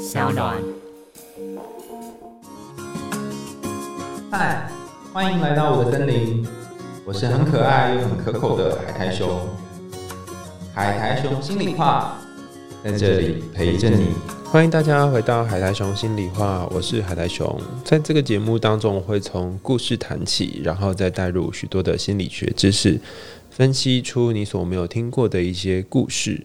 小暖。嗨，欢迎来到我的森林，我是很可爱又很可口的海苔熊。海苔熊心里话，在这里陪着你。欢迎大家回到海苔熊心里话，我是海苔熊。在这个节目当中，我会从故事谈起，然后再带入许多的心理学知识，分析出你所没有听过的一些故事。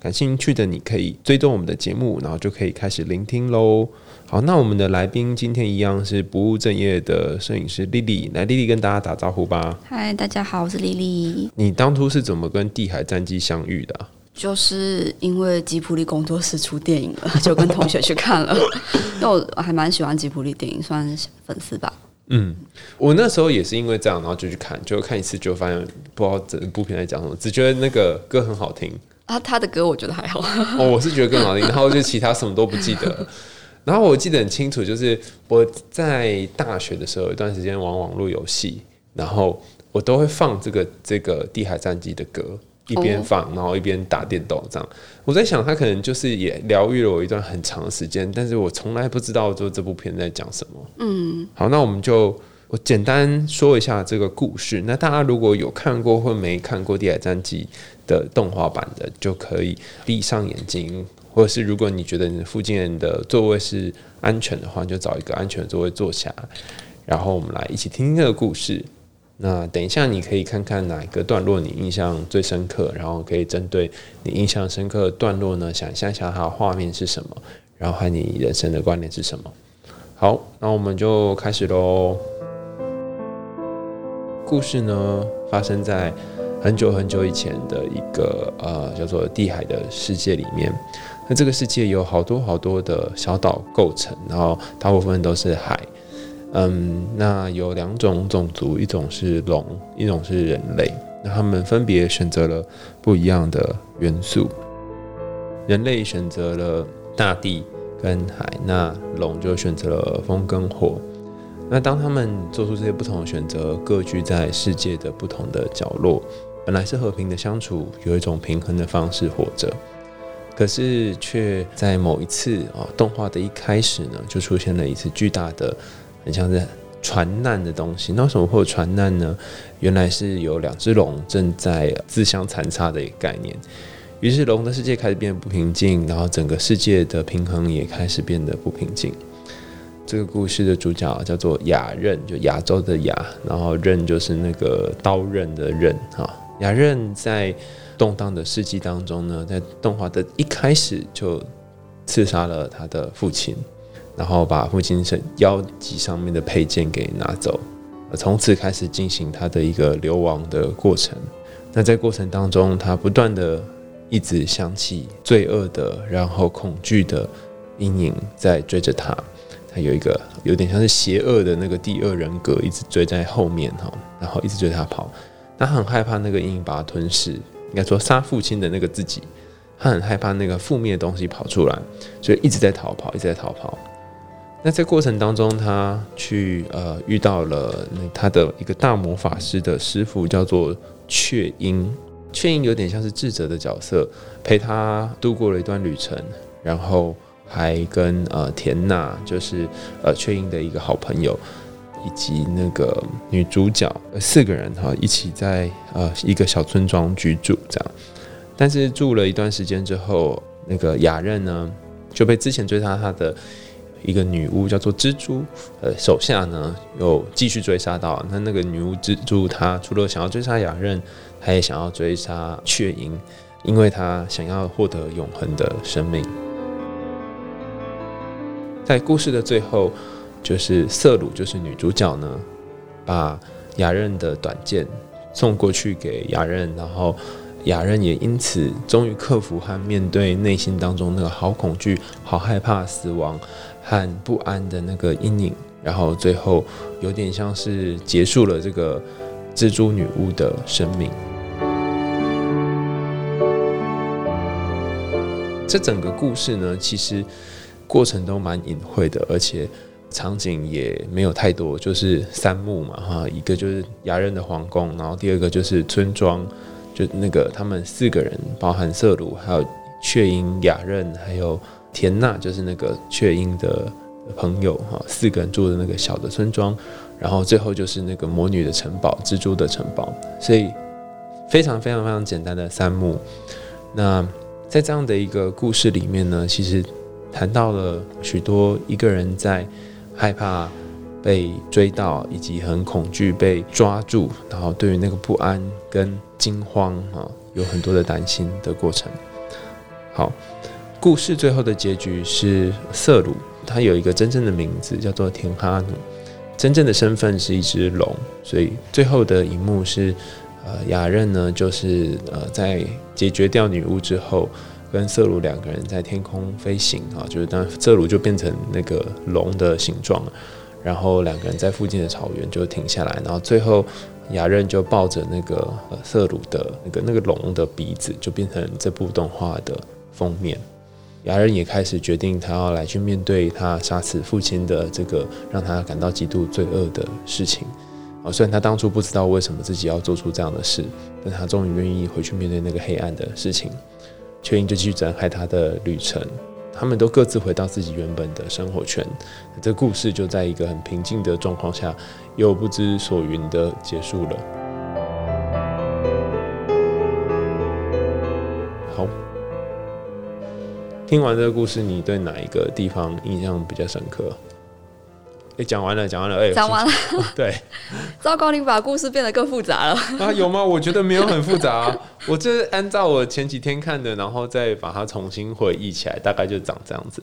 感兴趣的你可以追踪我们的节目，然后就可以开始聆听喽。好，那我们的来宾今天一样是不务正业的摄影师丽丽，来丽丽跟大家打招呼吧。嗨，大家好，我是丽丽。你当初是怎么跟地海战机相遇的啊、就是因为吉普力工作室出电影了，就跟同学去看了。因为我还蛮喜欢吉普力电影，算是粉丝吧。嗯，我那时候也是因为这样，然后就去看，就看一次就发现不知道整部片在讲什么，只觉得那个歌很好听。啊，他的歌我觉得还好。哦，我是觉得更好听，然后就其他什么都不记得。然后我记得很清楚，就是我在大学的时候有一段时间玩网络游戏，然后我都会放这个这个《地海战记》的歌，一边放，然后一边打电动这样。我在想，他可能就是也疗愈了我一段很长的时间，但是我从来不知道就这部片在讲什么。嗯，好，那我们就我简单说一下这个故事。那大家如果有看过或没看过《地海战记》的动画版的，就可以闭上眼睛，或者是如果你觉得你附近人的座位是安全的话，就找一个安全的座位坐下，然后我们来一起听听这个故事。那等一下，你可以看看哪一个段落你印象最深刻，然后可以针对你印象深刻的段落呢，想象一下它的画面是什么，然后和你人生的关联是什么。好，那我们就开始喽。故事呢，发生在很久很久以前的一个呃叫做地海的世界里面。那这个世界有好多好多的小岛构成，然后大部分都是海。嗯，那有两种种族，一种是龙，一种是人类。那他们分别选择了不一样的元素。人类选择了大地跟海，那龙就选择了风跟火。那当他们做出这些不同的选择，各居在世界的不同的角落，本来是和平的相处，有一种平衡的方式活着。可是却在某一次啊，动画的一开始呢，就出现了一次巨大的，很像是船难的东西。那为什么会有船难呢？原来是有两只龙正在自相残杀的一个概念。于是龙的世界开始变得不平静，然后整个世界的平衡也开始变得不平静。这个故事的主角叫做雅刃，就亚洲的雅，然后刃就是那个刀刃的刃啊。雅刃在动荡的世纪当中呢，在动画的一开始就刺杀了他的父亲，然后把父亲身腰脊上面的佩剑给拿走，从此开始进行他的一个流亡的过程。那在过程当中，他不断的一直想起罪恶的，然后恐惧的阴影在追着他。他有一个有点像是邪恶的那个第二人格，一直追在后面哈，然后一直追他跑。他很害怕那个阴影把他吞噬，应该说杀父亲的那个自己，他很害怕那个负面的东西跑出来，所以一直在逃跑，一直在逃跑。那在过程当中，他去呃遇到了那他的一个大魔法师的师傅，叫做雀鹰。雀鹰有点像是智者的角色，陪他度过了一段旅程，然后还跟呃田娜，就是呃雀鹰的一个好朋友，以及那个女主角四个人哈一起在呃一个小村庄居住这样。但是住了一段时间之后，那个雅刃呢就被之前追杀他的一个女巫叫做蜘蛛，呃手下呢又继续追杀到。那那个女巫蜘蛛她除了想要追杀雅刃，她也想要追杀雀鹰，因为她想要获得永恒的生命。在故事的最后，就是瑟鲁，就是女主角呢，把雅刃的短剑送过去给雅刃，然后雅刃也因此终于克服和面对内心当中那个好恐惧、好害怕死亡和不安的那个阴影，然后最后有点像是结束了这个蜘蛛女巫的生命。这整个故事呢，其实过程都蛮隐晦的，而且场景也没有太多，就是三幕嘛，哈，一个就是雅人的皇宫，然后第二个就是村庄，就那个他们四个人，包含瑟鲁，还有雀鹰、雅刃，还有田娜就是那个雀鹰的朋友哈，四个人住的那个小的村庄，然后最后就是那个魔女的城堡，蜘蛛的城堡，所以非常非常非常简单的三幕。那在这样的一个故事里面呢，其实谈到了许多一个人在害怕被追到，以及很恐惧被抓住，然后对于那个不安跟惊慌啊，有很多的担心的过程。好，故事最后的结局是瑟鲁，他有一个真正的名字叫做田哈努，真正的身份是一只龙，所以最后的一幕是。呃，雅任呢，就是呃，在解决掉女巫之后，跟瑟鲁两个人在天空飞行啊，就是当瑟鲁就变成那个龙的形状，然后两个人在附近的草原就停下来，然后最后雅任就抱着那个呃瑟鲁的那个那个龙的鼻子，就变成这部动画的封面。雅任也开始决定，他要来去面对他杀死父亲的这个让他感到极度罪恶的事情。啊，虽然他当初不知道为什么自己要做出这样的事，但他终于愿意回去面对那个黑暗的事情。雀鹰就继续展开他的旅程，他们都各自回到自己原本的生活圈。这故事就在一个很平静的状况下，又不知所云的结束了。好，听完这个故事，你对哪一个地方印象比较深刻？哎，讲完了，讲完了，哎，讲完了，对，糟糕，你把故事变得更复杂了 啊？有吗？我觉得没有很复杂，我这按照我前几天看的，然后再把它重新回忆起来，大概就长这样子。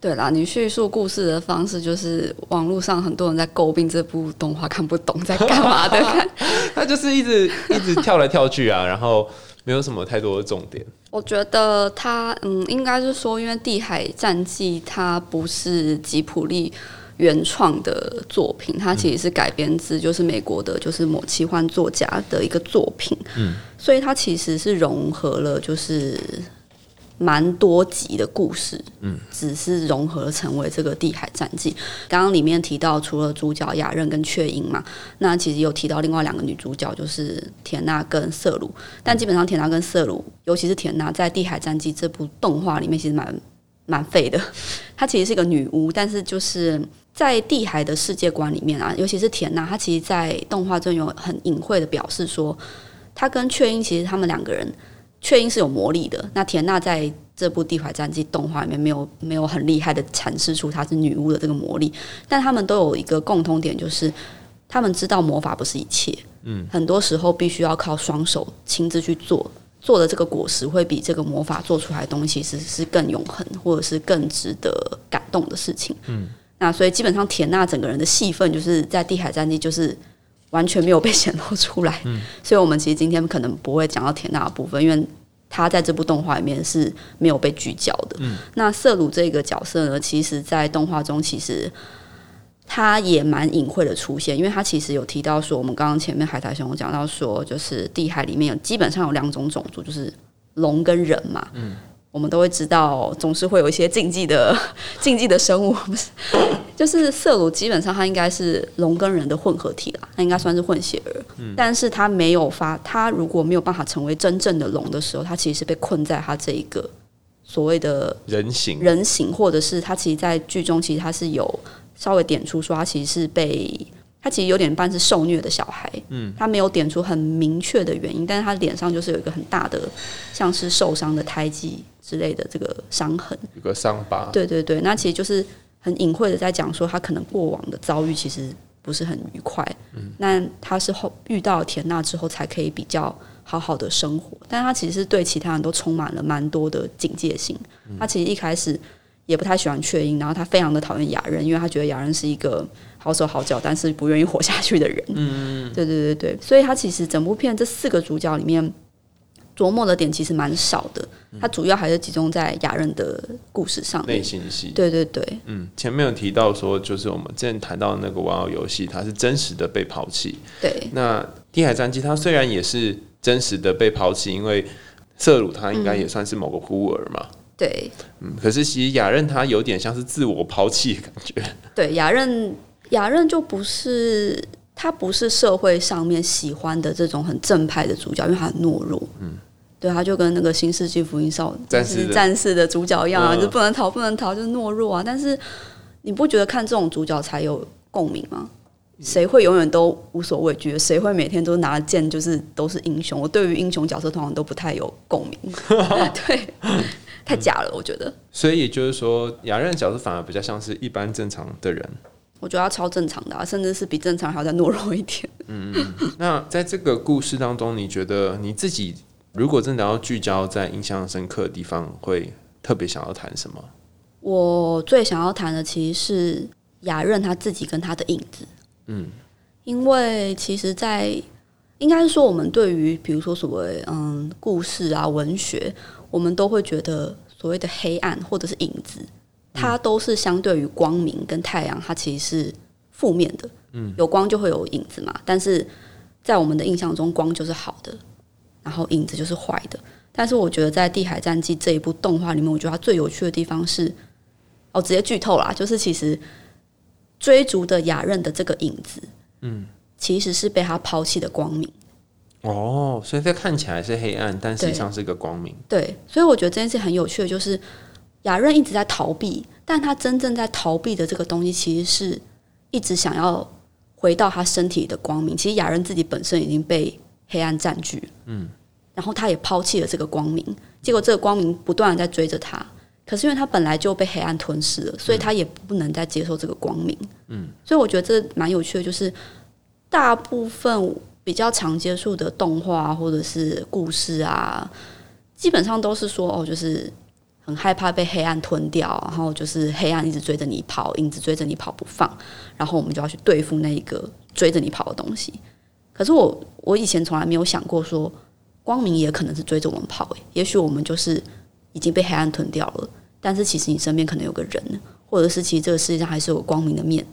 对啦，你叙述故事的方式就是网络上很多人在诟病这部动画看不懂在干嘛的，他就是一直一直跳来跳去啊，然后没有什么太多的重点。我觉得他嗯，应该是说，因为《地海战记》它不是吉普力。原创的作品，它其实是改编自就是美国的，就是某奇幻作家的一个作品，嗯，所以它其实是融合了就是蛮多集的故事，嗯，只是融合成为这个《地海战记》。刚刚里面提到，除了主角雅任跟雀鹰嘛，那其实有提到另外两个女主角，就是田娜跟瑟鲁。但基本上田娜跟瑟鲁，尤其是田娜，在《地海战记》这部动画里面，其实蛮蛮废的。她其实是一个女巫，但是就是。在地海的世界观里面啊，尤其是田娜，她其实，在动画中有很隐晦的表示说，她跟雀鹰其实他们两个人，雀鹰是有魔力的。那田娜在这部《地海战记》动画里面没有没有很厉害的阐释出她是女巫的这个魔力，但他们都有一个共通点，就是他们知道魔法不是一切，嗯，很多时候必须要靠双手亲自去做，做的这个果实会比这个魔法做出来的东西是是更永恒，或者是更值得感动的事情，嗯。那所以基本上田娜整个人的戏份就是在地海战记就是完全没有被显露出来，嗯，所以我们其实今天可能不会讲到田娜的部分，因为她在这部动画里面是没有被聚焦的。嗯，那瑟鲁这个角色呢，其实，在动画中其实他也蛮隐晦的出现，因为他其实有提到说，我们刚刚前面海苔熊讲到说，就是地海里面有基本上有两种种族，就是龙跟人嘛，嗯。我们都会知道，总是会有一些禁忌的禁忌的生物，不是？就是色鲁，基本上它应该是龙跟人的混合体啦，它应该算是混血儿。嗯，但是它没有发，它如果没有办法成为真正的龙的时候，它其实是被困在它这一个所谓的人形人形，或者是它其实，在剧中其实它是有稍微点出说，他其实是被。他其实有点半是受虐的小孩，嗯，他没有点出很明确的原因，但是他脸上就是有一个很大的，像是受伤的胎记之类的这个伤痕，有个伤疤。对对对，那其实就是很隐晦的在讲说他可能过往的遭遇其实不是很愉快，嗯，那他是后遇到田娜之后才可以比较好好的生活，但他其实对其他人都充满了蛮多的警戒性。他其实一开始也不太喜欢雀鹰，然后他非常的讨厌雅人，因为他觉得雅人是一个。好手好脚，但是不愿意活下去的人。嗯，对对对对，所以他其实整部片这四个主角里面琢磨的点其实蛮少的，他主要还是集中在雅人的故事上。内心戏。对对对。嗯，前面有提到说，就是我们之前谈到那个玩偶游戏，它是真实的被抛弃。对。那《地海战记》它虽然也是真实的被抛弃，因为瑟鲁他应该也算是某个孤儿嘛。对。嗯，可是其实雅任他有点像是自我抛弃的感觉。对，雅任。雅任就不是他不是社会上面喜欢的这种很正派的主角，因为他很懦弱。嗯，对，他就跟那个《新世纪福音少战士的战士的主角一样啊，嗯就不能逃，不能逃，就是懦弱啊。但是你不觉得看这种主角才有共鸣吗？谁会永远都无所畏惧？谁会每天都拿剑，就是都是英雄？我对于英雄角色通常都不太有共鸣，对，太假了，我觉得。所以也就是说，雅任的角色反而比较像是一般正常的人。我觉得他超正常的、啊，甚至是比正常还要再懦弱一点。嗯那在这个故事当中，你觉得你自己如果真的要聚焦在印象深刻的地方，会特别想要谈什么？我最想要谈的其实是雅任他自己跟他的影子。嗯，因为其实在，应该是说，我们对于比如说所谓嗯故事啊、文学，我们都会觉得所谓的黑暗或者是影子，它都是相对于光明跟太阳，它其实是负面的。嗯，有光就会有影子嘛，但是在我们的印象中，光就是好的，然后影子就是坏的。但是我觉得在《地海战记》这一部动画里面，我觉得它最有趣的地方是，哦，直接剧透啦，就是其实追逐的雅任的这个影子，嗯，其实是被他抛弃的光明。哦，所以这看起来是黑暗，但实际上是个光明。对，所以我觉得这件事很有趣的，就是雅任一直在逃避，但他真正在逃避的这个东西，其实是一直想要回到他身体里的光明。其实雅任自己本身已经被黑暗占据，嗯，然后他也抛弃了这个光明，结果这个光明不断的在追着他。可是因为他本来就被黑暗吞噬了，所以他也不能再接受这个光明。嗯，所以我觉得这蛮有趣的，就是大部分比较常接触的动画或者是故事啊，基本上都是说哦，就是很害怕被黑暗吞掉，然后就是黑暗一直追着你跑，影子追着你跑不放，然后我们就要去对付那一个追着你跑的东西。可是我我以前从来没有想过说，光明也可能是追着我们跑、欸，也许我们就是已经被黑暗吞掉了，但是其实你身边可能有个人，或者是其实这个世界上还是有光明的面，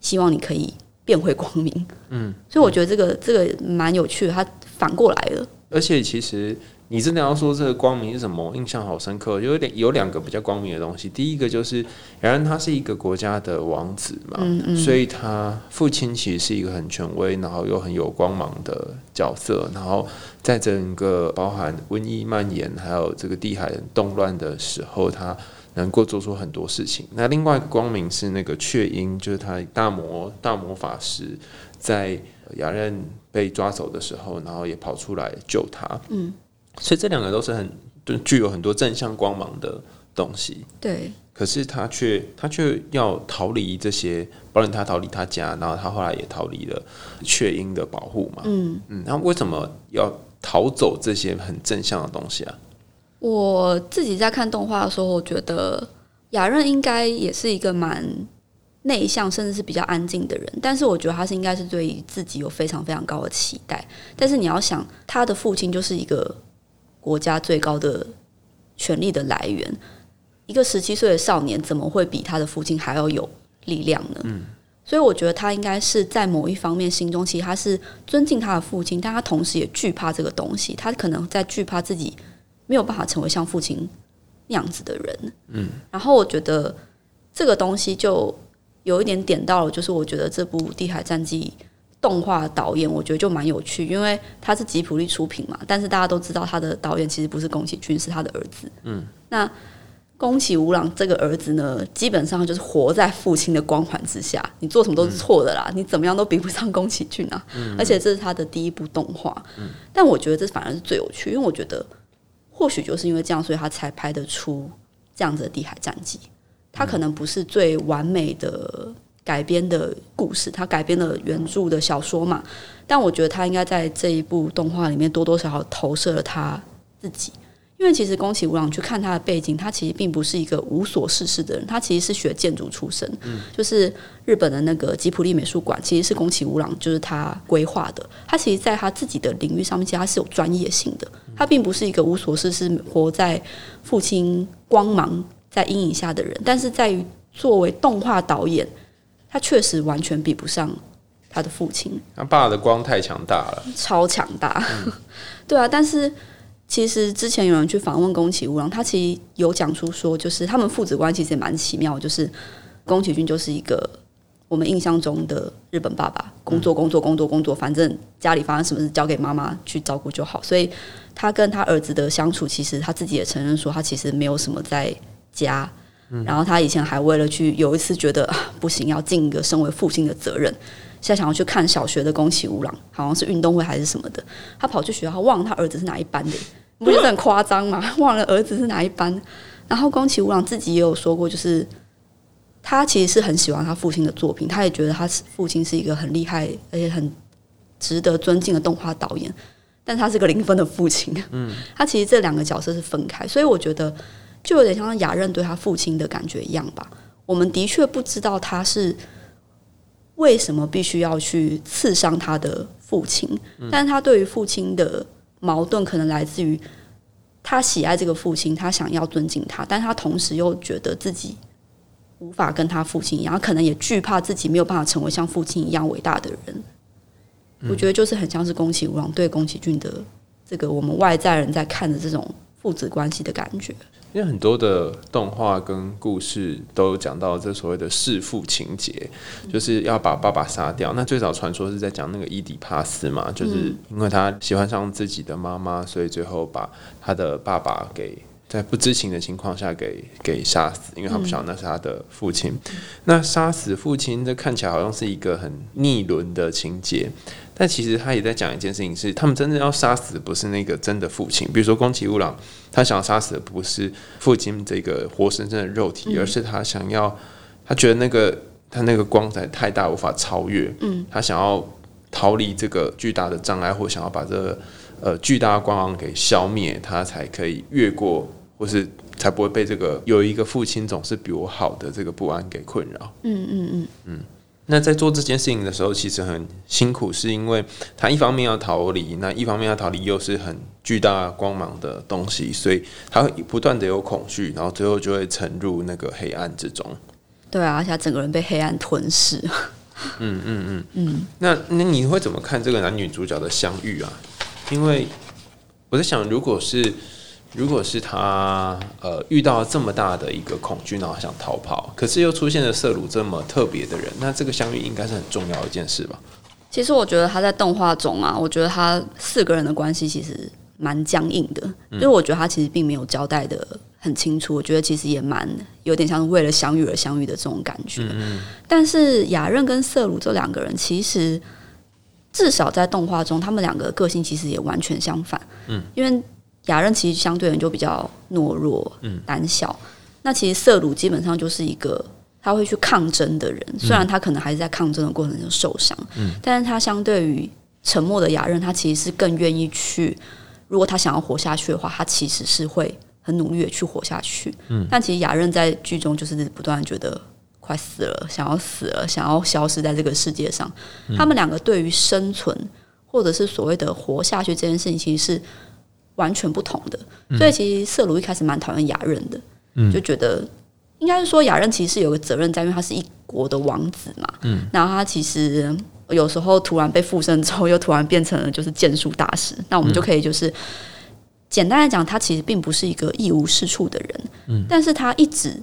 希望你可以变回光明。嗯，所以我觉得这个这个蛮有趣的，它反过来了。而且其实你真的要说这个光明是什么，印象好深刻。有点有两个比较光明的东西。第一个就是，雅然他是一个国家的王子嘛，所以他父亲其实是一个很权威，然后又很有光芒的角色。然后在整个包含瘟疫蔓延，还有这个地海动乱的时候，他能够做出很多事情。那另外一个光明是那个雀鹰，就是他大魔大魔法师在雅任被抓走的时候，然后也跑出来救他。嗯，所以这两个都是很就具有很多正向光芒的东西。对，可是他却他却要逃离这些，包括他逃离他家，然后他后来也逃离了雀鹰的保护嘛。嗯嗯，那为什么要逃走这些很正向的东西啊？我自己在看动画的时候，我觉得雅任应该也是一个蛮内向，甚至是比较安静的人。但是我觉得他是应该是对于自己有非常非常高的期待。但是你要想，他的父亲就是一个国家最高的权力的来源，一个十七岁的少年怎么会比他的父亲还要有力量呢？所以我觉得他应该是在某一方面心中，其实他是尊敬他的父亲，但他同时也惧怕这个东西。他可能在惧怕自己没有办法成为像父亲那样子的人。嗯，然后我觉得这个东西就有一点点到了，就是我觉得这部《地海战记》动画导演，我觉得就蛮有趣，因为他是吉卜力出品嘛，但是大家都知道他的导演其实不是宫崎骏，是他的儿子。嗯，那宫崎吾朗这个儿子呢，基本上就是活在父亲的光环之下，你做什么都是错的啦，你怎么样都比不上宫崎骏啊。而且这是他的第一部动画，但我觉得这反而是最有趣，因为我觉得或许就是因为这样，所以他才拍得出这样子的《地海战记》。他可能不是最完美的改编的故事，它改编了原著的小说嘛，但我觉得他应该在这一部动画里面多多少少投射了他自己。因为其实宫崎吾朗去看他的背景，他其实并不是一个无所事事的人，他其实是学建筑出身，就是日本的那个吉普力美术馆，其实是宫崎吾朗就是他规划的。他其实在他自己的领域上面，其实他是有专业性的，他并不是一个无所事事活在父亲光芒在阴影下的人，但是在于作为动画导演，他确实完全比不上他的父亲。他爸的光太强大了。超强大，对啊。但是其实之前有人去访问宫崎吾郎，他其实有讲出说，就是他们父子关系其实也蛮奇妙，就是宫崎骏就是一个我们印象中的日本爸爸，工作工作工作工作，反正家里发生什么事交给妈妈去照顾就好。所以他跟他儿子的相处，其实他自己也承认说，他其实没有什么在家。然后他以前还为了去有一次觉得不行，要尽一个身为父亲的责任，现在想要去看小学的宫崎吾朗，好像是运动会还是什么的，他跑去学校，忘了他儿子是哪一班的，你不觉得很夸张吗？忘了儿子是哪一班。然后宫崎吾朗自己也有说过，就是他其实是很喜欢他父亲的作品，他也觉得他父亲是一个很厉害而且很值得尊敬的动画导演，但他是个零分的父亲。嗯，他其实这两个角色是分开，所以我觉得。就有点像雅任对他父亲的感觉一样吧。我们的确不知道他是为什么必须要去刺伤他的父亲，但是他对于父亲的矛盾可能来自于他喜爱这个父亲，他想要尊敬他，但他同时又觉得自己无法跟他父亲一样，可能也惧怕自己没有办法成为像父亲一样伟大的人。我觉得就是很像是宫崎吾朗对宫崎骏的这个我们外在人在看的这种父子关系的感觉。因为很多的动画跟故事都有讲到这所谓的弑父情节，就是要把爸爸杀掉。那最早传说是在讲那个伊底帕斯嘛，就是因为他喜欢上自己的妈妈，所以最后把他的爸爸给在不知情的情况下给给杀死，因为他不晓得那是他的父亲。那杀死父亲，这看起来好像是一个很逆伦的情节。但其实他也在讲一件事情，是他们真正要杀死的不是那个真的父亲，比如说宫崎吾朗，他想要杀死的不是父亲这个活生生的肉体，而是他想要，他觉得那个他那个光彩太大无法超越，嗯，他想要逃离这个巨大的障碍，或想要把这个呃巨大的光芒给消灭，他才可以越过，或是才不会被这个有一个父亲总是比我好的这个不安给困扰，嗯嗯嗯。嗯。那在做这件事情的时候，其实很辛苦，是因为他一方面要逃离，那一方面要逃离又是很巨大光芒的东西，所以他会不断的有恐惧，然后最后就会沉入那个黑暗之中。对啊，而且整个人被黑暗吞噬。嗯嗯嗯嗯。那那你会怎么看这个男女主角的相遇啊？因为我在想，如果是。如果是他呃遇到这么大的一个恐惧，然后想逃跑，可是又出现了色鲁这么特别的人，那这个相遇应该是很重要的一件事吧？其实我觉得他在动画中啊，我觉得他四个人的关系其实蛮僵硬的，因为我觉得他其实并没有交代的很清楚。我觉得其实也蛮有点像为了相遇而相遇的这种感觉。但是雅任跟色鲁这两个人，其实至少在动画中，他们两个个性其实也完全相反。嗯，因为。雅人其实相对人就比较懦弱、胆小。那其实色鲁基本上就是一个他会去抗争的人，虽然他可能还是在抗争的过程中受伤，但是他相对于沉默的雅人，他其实是更愿意去。如果他想要活下去的话，他其实是会很努力的去活下去。但其实雅任在剧中就是不断觉得快死了，想要死了，想要消失在这个世界上。他们两个对于生存或者是所谓的活下去这件事情，其实是。完全不同的，所以其实色鲁一开始蛮讨厌雅人的，就觉得应该是说雅人其实是有个责任在，因为他是一国的王子嘛。嗯，然后他其实有时候突然被附身之后，又突然变成了就是剑术大师。那我们就可以就是简单来讲，他其实并不是一个一无是处的人。嗯，但是他一直，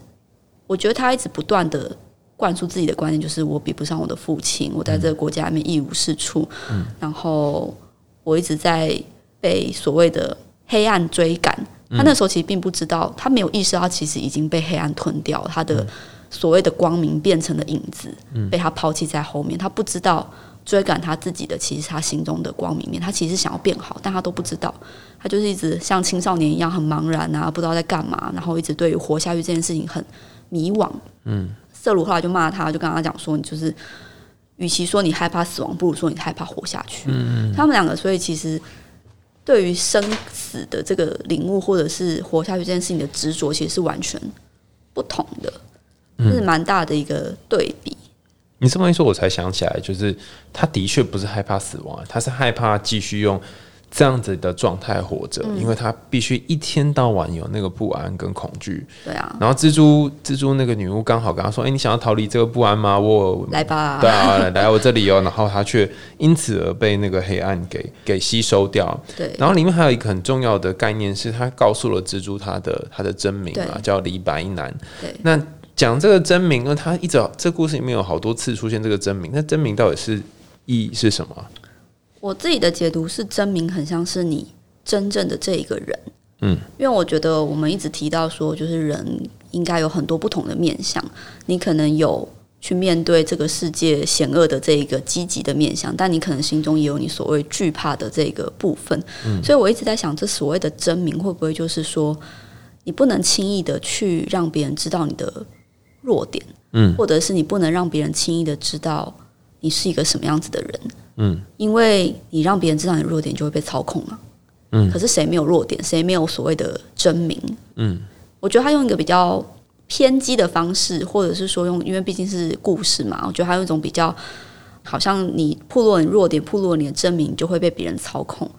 我觉得他一直不断的灌输自己的观念，就是我比不上我的父亲，我在这个国家里面一无是处。嗯，然后我一直在。被所谓的黑暗追赶，他那时候其实并不知道，他没有意识到其实已经被黑暗吞掉，他的所谓的光明变成了影子，被他抛弃在后面。他不知道追赶他自己的，其实他心中的光明面。他其实想要变好，但他都不知道，他就是一直像青少年一样很茫然啊，不知道在干嘛，然后一直对于活下去这件事情很迷惘。嗯，瑟鲁后来就骂他，就跟他讲说：“你就是，与其说你害怕死亡，不如说你害怕活下去。”嗯，他们两个，所以其实。对于生死的这个领悟，或者是活下去这件事情的执着，其实是完全不同的，这是蛮大的一个对比。你这么一说，我才想起来，就是他的确不是害怕死亡，他是害怕继续用。这样子的状态活着，因为他必须一天到晚有那个不安跟恐惧。对啊。然后蜘蛛蜘蛛那个女巫刚好跟他说：“哎，你想要逃离这个不安吗？我来吧。”对啊，来我这里哦。然后他却因此而被那个黑暗给给吸收掉。对。然后里面还有一个很重要的概念，是他告诉了蜘蛛他的他的真名啊，叫李白男。对。那讲这个真名，因为他一直这故事里面有好多次出现这个真名，那真名到底是意义是什么？我自己的解读是，真名很像是你真正的这一个人。嗯，因为我觉得我们一直提到说，就是人应该有很多不同的面相，你可能有去面对这个世界险恶的这一个积极的面相，但你可能心中也有你所谓惧怕的这个部分。嗯，所以我一直在想，这所谓的真名会不会就是说，你不能轻易的去让别人知道你的弱点，嗯，或者是你不能让别人轻易的知道你是一个什么样子的人，嗯，因为你让别人知道你的弱点，就会被操控嘛。嗯可是谁没有弱点？谁没有所谓的真名？嗯，我觉得他用一个比较偏激的方式，或者是说用，因为毕竟是故事嘛，我觉得他用一种比较，好像你暴露你弱点，暴露你的真名，就会被别人操控。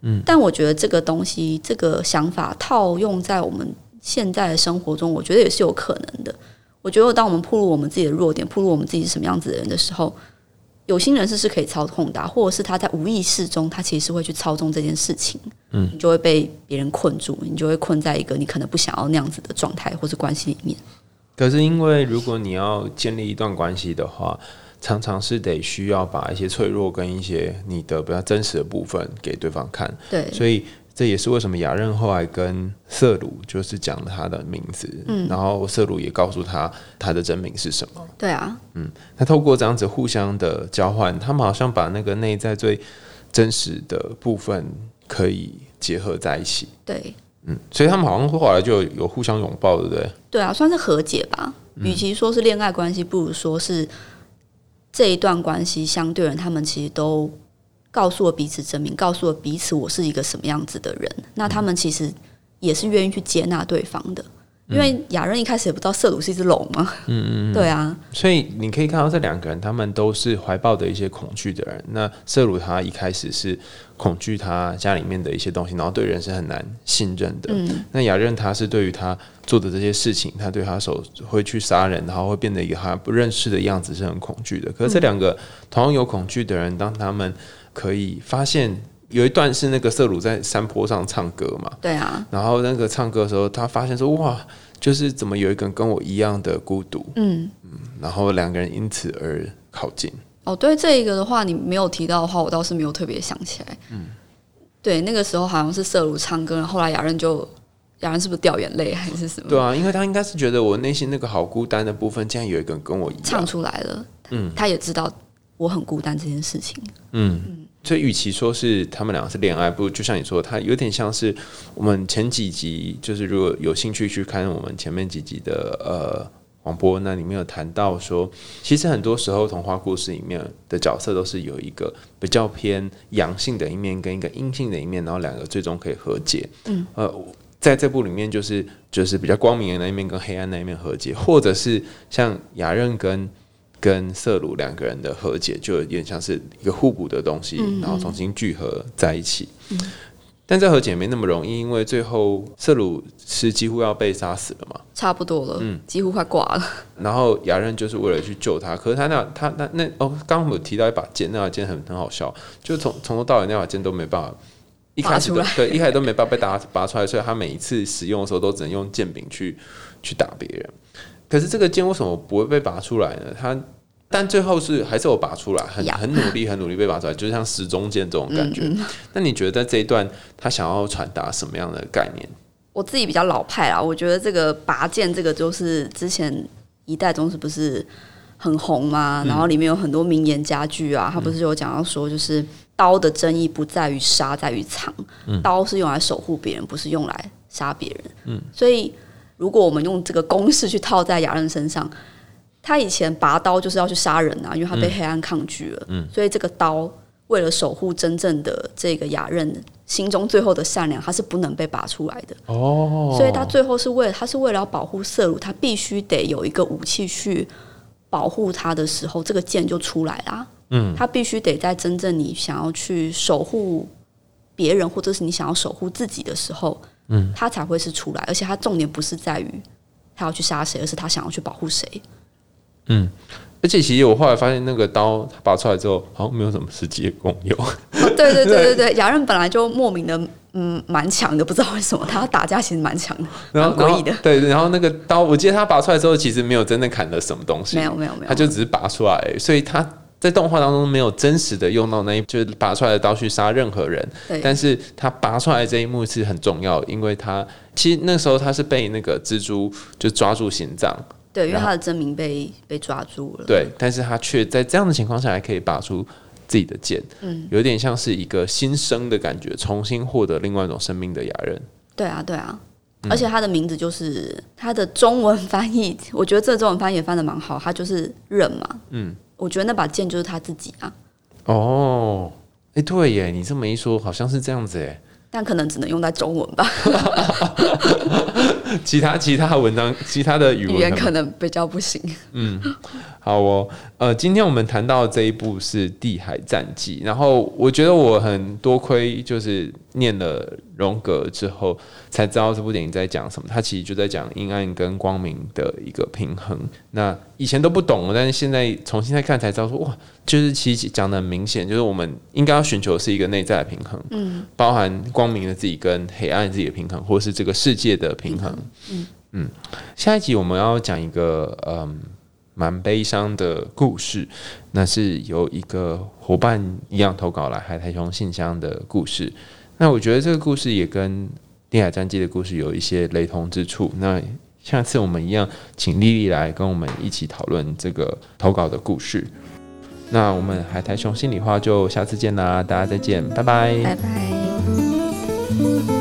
嗯，但我觉得这个东西，这个想法套用在我们现在的生活中，我觉得也是有可能的。我觉得当我们暴露我们自己的弱点，暴露我们自己是什么样子的人的时候，有心人士是可以操控的啊、或者是他在无意识中，他其实是会去操纵这件事情。嗯，你就会被别人困住，你就会困在一个你可能不想要那样子的状态或是关系里面。可是因为如果你要建立一段关系的话，常常是得需要把一些脆弱跟一些你的比较真实的部分给对方看，对，所以这也是为什么雅任后来跟瑟鲁就是讲了他的名字，嗯然后瑟鲁也告诉他他的真名是什么。对啊，嗯那透过这样子互相的交换，他们好像把那个内在最真实的部分可以结合在一起。对，嗯，所以他们好像后来就有互相拥抱，对不对？对啊，算是和解吧。与其说是恋爱关系，不如说是这一段关系相对人，他们其实都告诉了彼此真名，告诉了彼此我是一个什么样子的人。那他们其实也是愿意去接纳对方的，因为雅人一开始也不知道色鲁是一只龙嘛。嗯嗯，对啊，所以你可以看到这两个人，他们都是怀抱的一些恐惧的人。那色鲁他一开始是恐惧他家里面的一些东西，然后对人是很难信任的。嗯，那雅人他是对于他做的这些事情，他对他手会去杀人，然后会变得一个他不认识的样子，是很恐惧的。可是这两个同样有恐惧的人，当他们可以发现有一段是那个瑟鲁在山坡上唱歌嘛，对啊，然后那个唱歌的时候，他发现说哇，就是怎么有一个人跟我一样的孤独，嗯。然后两个人因此而靠近。哦，对这一个的话，你没有提到的话，我倒是没有特别想起来。嗯，对，那个时候好像是瑟鲁唱歌，然后后来雅人就雅人是不是掉眼泪还是什么？对啊，因为他应该是觉得我内心那个好孤单的部分，竟然有一个人跟我一唱。出来了。嗯他也知道我很孤单这件事情。嗯，所以与其说是他们两个是恋爱，不如就像你说，他有点像是我们前几集，就是如果有兴趣去看我们前面几集的呃广播，那里面有谈到说，其实很多时候童话故事里面的角色都是有一个比较偏阳性的一面跟一个阴性的一面，然后两个最终可以和解。嗯，呃。在这部里面，就是就是比较光明的那一面跟黑暗那一面和解，或者是像雅任跟跟瑟鲁两个人的和解，就有点像是一个互补的东西，嗯然后重新聚合在一起。但这和解没那么容易，因为最后瑟鲁是几乎要被杀死了嘛，差不多了，嗯几乎快挂了。然后雅任就是为了去救他，可是他那他那那哦，刚刚我们有提到一把剑，那把剑很很好笑，就从从头到尾那把剑都没办法。一开始对，一开始都没办法被打拔出来，所以他每一次使用的时候都只能用剑柄去去打别人。可是这个剑为什么不会被拔出来呢？他但最后是还是有拔出来，很很努力，很努力被拔出来，就像时钟剑这种感觉。那你觉得在这一段他想要传达什么样的概念？我自己比较老派啦，我觉得这个拔剑这个就是之前一代宗师不是很红吗？然后里面有很多名言佳句啊，他不是有讲到说，就是刀的争议不在于杀，在于藏。刀是用来守护别人，不是用来杀别人。嗯，所以如果我们用这个公式去套在雅人身上，他以前拔刀就是要去杀人啊，因为他被黑暗抗拒了。嗯，所以这个刀为了守护真正的这个雅人心中最后的善良，他是不能被拔出来的。哦所以他最后是为了他是为了要保护色鲁，他必须得有一个武器去保护他的时候，这个剑就出来啦。嗯，他必须得在真正你想要去守护别人，或者是你想要守护自己的时候，嗯，他才会是出来。而且他重点不是在于他要去杀谁，而是他想要去保护谁。嗯而且其实我后来发现，那个刀拔出来之后，好像没有什么实际的功用。哦，对对对对 对，雅人本来就莫名的嗯蛮强的，不知道为什么他打架其实蛮强的，然后诡异的。对，然后那个刀，我记得他拔出来之后，其实没有真的砍了什么东西，没有没有没有他就只是拔出来，所以他在动画当中没有真实的用到那一就是拔出来的刀去杀任何人，对但是他拔出来这一幕是很重要，因为他其实那时候他是被那个蜘蛛就抓住心脏，对，因为他的真名被被抓住了。对，但是他却在这样的情况下还可以拔出自己的剑，嗯，有点像是一个新生的感觉，重新获得另外一种生命的雅人。对啊，对啊。嗯而且他的名字就是他的中文翻译，我觉得这中文翻译也翻的蛮好，他就是刃嘛。嗯，我觉得那把剑就是他自己啊，哦，哎，对耶，你这么一说，好像是这样子哎。但可能只能用在中文吧，其他其他的文章，其他的语文语言可能比较不行。嗯好哦，呃，今天我们谈到这一部是《地海战记》，然后我觉得我很多亏，就是念了荣格之后，才知道这部电影在讲什么。它其实就在讲阴暗跟光明的一个平衡。那以前都不懂，但是现在重新再看才知道说，哇，就是其实讲的很明显，就是我们应该要寻求的是一个内在的平衡，嗯，包含光明的自己跟黑暗自己的平衡，或是这个世界的平衡。嗯下一集我们要讲一个嗯蛮悲伤的故事，那是由一个伙伴一样投稿来海苔熊信箱的故事。那我觉得这个故事也跟《定海战记》的故事有一些雷同之处。那下次我们一样，请丽丽来跟我们一起讨论这个投稿的故事。那我们海苔熊心里话就下次见啦，大家再见，拜拜拜拜。